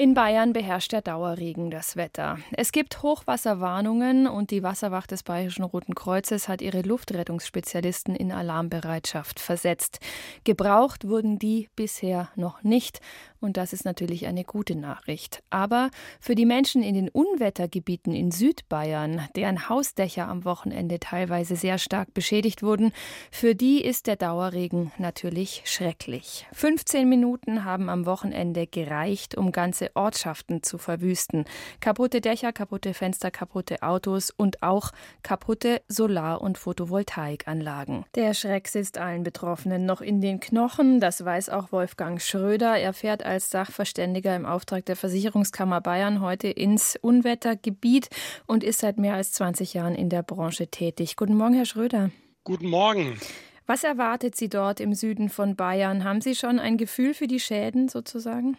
In Bayern beherrscht der Dauerregen das Wetter. Es gibt Hochwasserwarnungen und die Wasserwacht des Bayerischen Roten Kreuzes hat ihre Luftrettungsspezialisten in Alarmbereitschaft versetzt. Gebraucht wurden die bisher noch nicht und das ist natürlich eine gute Nachricht. Aber für die Menschen in den Unwettergebieten in Südbayern, deren Hausdächer am Wochenende teilweise sehr stark beschädigt wurden, für die ist der Dauerregen natürlich schrecklich. 15 Minuten haben am Wochenende gereicht, um ganze Ortschaften zu verwüsten. Kaputte Dächer, kaputte Fenster, kaputte Autos und auch kaputte Solar- und Photovoltaikanlagen. Der Schreck sitzt allen Betroffenen noch in den Knochen. Das weiß auch Wolfgang Schröder. Er fährt als Sachverständiger im Auftrag der Versicherungskammer Bayern heute ins Unwettergebiet und ist seit mehr als 20 Jahren in der Branche tätig. Guten Morgen, Herr Schröder. Guten Morgen. Was erwartet Sie dort im Süden von Bayern? Haben Sie schon ein Gefühl für die Schäden sozusagen?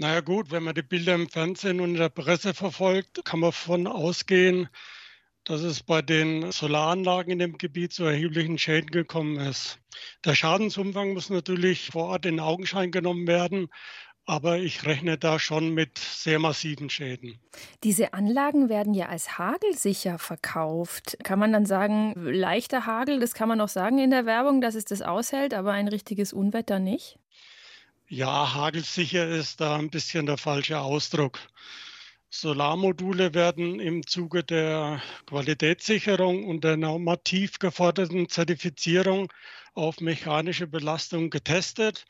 Naja gut, wenn man die Bilder im Fernsehen und in der Presse verfolgt, kann man davon ausgehen, dass es bei den Solaranlagen in dem Gebiet zu erheblichen Schäden gekommen ist. Der Schadensumfang muss natürlich vor Ort in Augenschein genommen werden, aber ich rechne da schon mit sehr massiven Schäden. Diese Anlagen werden ja als hagelsicher verkauft. Kann man dann sagen, leichter Hagel, das kann man auch sagen in der Werbung, dass es das aushält, aber ein richtiges Unwetter nicht? Ja, hagelsicher ist da ein bisschen der falsche Ausdruck. Solarmodule werden im Zuge der Qualitätssicherung und der normativ geforderten Zertifizierung auf mechanische Belastung getestet.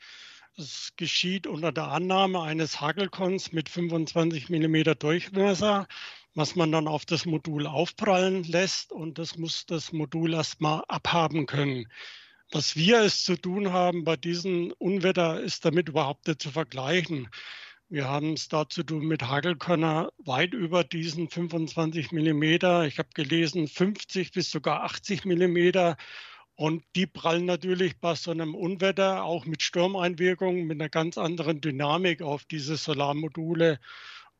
Es geschieht unter der Annahme eines Hagelkons mit 25 mm Durchmesser, was man dann auf das Modul aufprallen lässt und das muss das Modul erstmal abhaben können. Was wir es zu tun haben bei diesem Unwetter ist damit überhaupt nicht zu vergleichen. Wir haben es da zu tun mit Hagelkörner weit über diesen 25 Millimeter. Ich habe gelesen 50 bis sogar 80 Millimeter. Und die prallen natürlich bei so einem Unwetter auch mit Sturmeinwirkungen, mit einer ganz anderen Dynamik auf diese Solarmodule.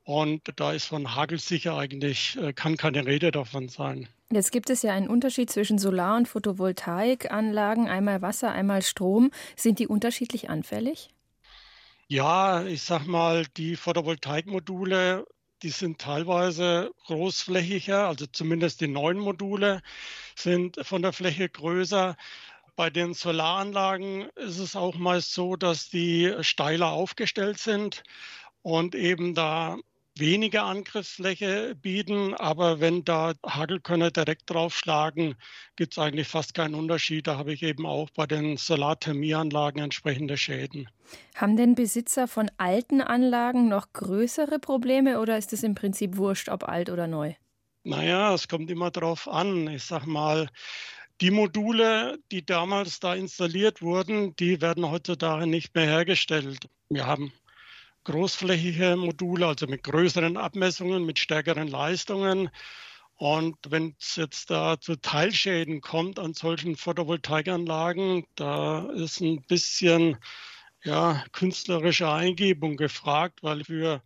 Und da ist von hagelsicher eigentlich, äh, kann keine Rede davon sein. Jetzt gibt es ja einen Unterschied zwischen Solar- und Photovoltaikanlagen, einmal Wasser, einmal Strom. Sind die unterschiedlich anfällig? Ja, ich sag mal, die Photovoltaikmodule, die sind teilweise großflächiger, also zumindest die neuen Module sind von der Fläche größer. Bei den Solaranlagen ist es auch meist so, dass die steiler aufgestellt sind und eben da weniger Angriffsfläche bieten, aber wenn da Hagelkörner direkt draufschlagen, gibt es eigentlich fast keinen Unterschied. Da habe ich eben auch bei den Solarthermieanlagen entsprechende Schäden. Haben denn Besitzer von alten Anlagen noch größere Probleme oder ist es im Prinzip wurscht, ob alt oder neu? Naja, es kommt immer darauf an. Ich sag mal, die Module, die damals da installiert wurden, die werden heutzutage nicht mehr hergestellt. Wir haben großflächige Module, also mit größeren Abmessungen, mit stärkeren Leistungen. Und wenn es jetzt da zu Teilschäden kommt an solchen Photovoltaikanlagen, da ist ein bisschen ja, künstlerische Eingebung gefragt, weil für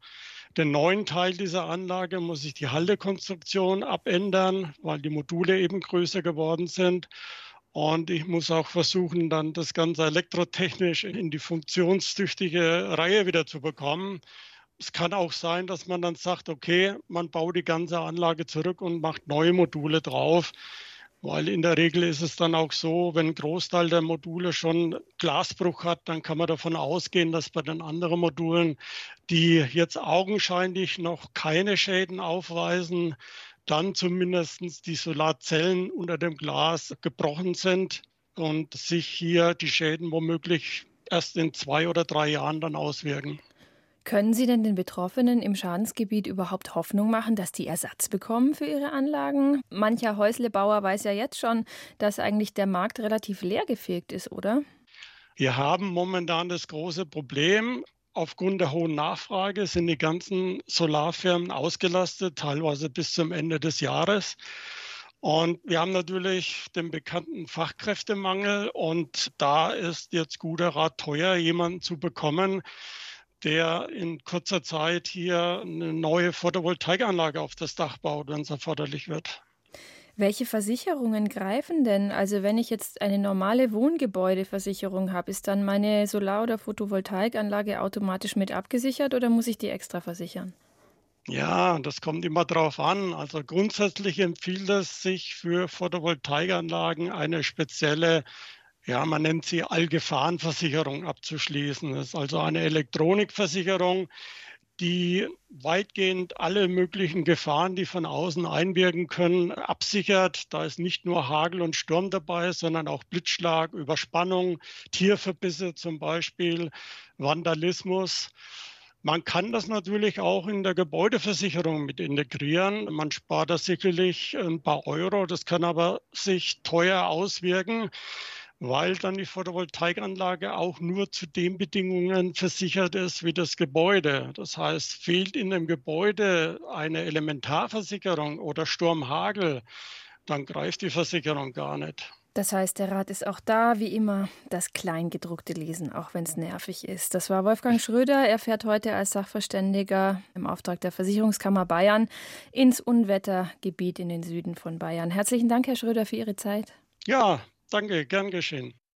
den neuen Teil dieser Anlage muss ich die Haltekonstruktion abändern, weil die Module eben größer geworden sind. Und ich muss auch versuchen, dann das Ganze elektrotechnisch in die funktionstüchtige Reihe wieder zu bekommen. Es kann auch sein, dass man dann sagt, okay, man baut die ganze Anlage zurück und macht neue Module drauf. Weil in der Regel ist es dann auch so, wenn ein Großteil der Module schon Glasbruch hat, dann kann man davon ausgehen, dass bei den anderen Modulen, die jetzt augenscheinlich noch keine Schäden aufweisen, dann zumindest die Solarzellen unter dem Glas gebrochen sind und sich hier die Schäden womöglich erst in zwei oder drei Jahren dann auswirken. Können Sie denn den Betroffenen im Schadensgebiet überhaupt Hoffnung machen, dass die Ersatz bekommen für ihre Anlagen? Mancher Häuslebauer weiß ja jetzt schon, dass eigentlich der Markt relativ leergefegt ist, oder? Wir haben momentan das große Problem, Aufgrund der hohen Nachfrage sind die ganzen Solarfirmen ausgelastet, teilweise bis zum Ende des Jahres. Und wir haben natürlich den bekannten Fachkräftemangel und da ist jetzt guter Rat teuer, jemanden zu bekommen, der in kurzer Zeit hier eine neue Photovoltaikanlage auf das Dach baut, wenn es erforderlich wird. Welche Versicherungen greifen denn? Also wenn ich jetzt eine normale Wohngebäudeversicherung habe, ist dann meine Solar- oder Photovoltaikanlage automatisch mit abgesichert oder muss ich die extra versichern? Ja, das kommt immer drauf an. Also grundsätzlich empfiehlt es sich für Photovoltaikanlagen eine spezielle ja, man nennt sie Allgefahrenversicherung abzuschließen. Das ist also eine Elektronikversicherung, die weitgehend alle möglichen Gefahren, die von außen einwirken können, absichert. Da ist nicht nur Hagel und Sturm dabei, sondern auch Blitzschlag, Überspannung, Tierverbisse zum Beispiel, Vandalismus. Man kann das natürlich auch in der Gebäudeversicherung mit integrieren. Man spart da sicherlich ein paar Euro. Das kann aber sich teuer auswirken weil dann die Photovoltaikanlage auch nur zu den Bedingungen versichert ist wie das Gebäude. Das heißt, fehlt in dem Gebäude eine Elementarversicherung oder Sturmhagel, dann greift die Versicherung gar nicht. Das heißt, der Rat ist auch da, wie immer, das Kleingedruckte lesen, auch wenn es nervig ist. Das war Wolfgang Schröder. Er fährt heute als Sachverständiger im Auftrag der Versicherungskammer Bayern ins Unwettergebiet in den Süden von Bayern. Herzlichen Dank, Herr Schröder, für Ihre Zeit. Ja, Danke, gern geschehen.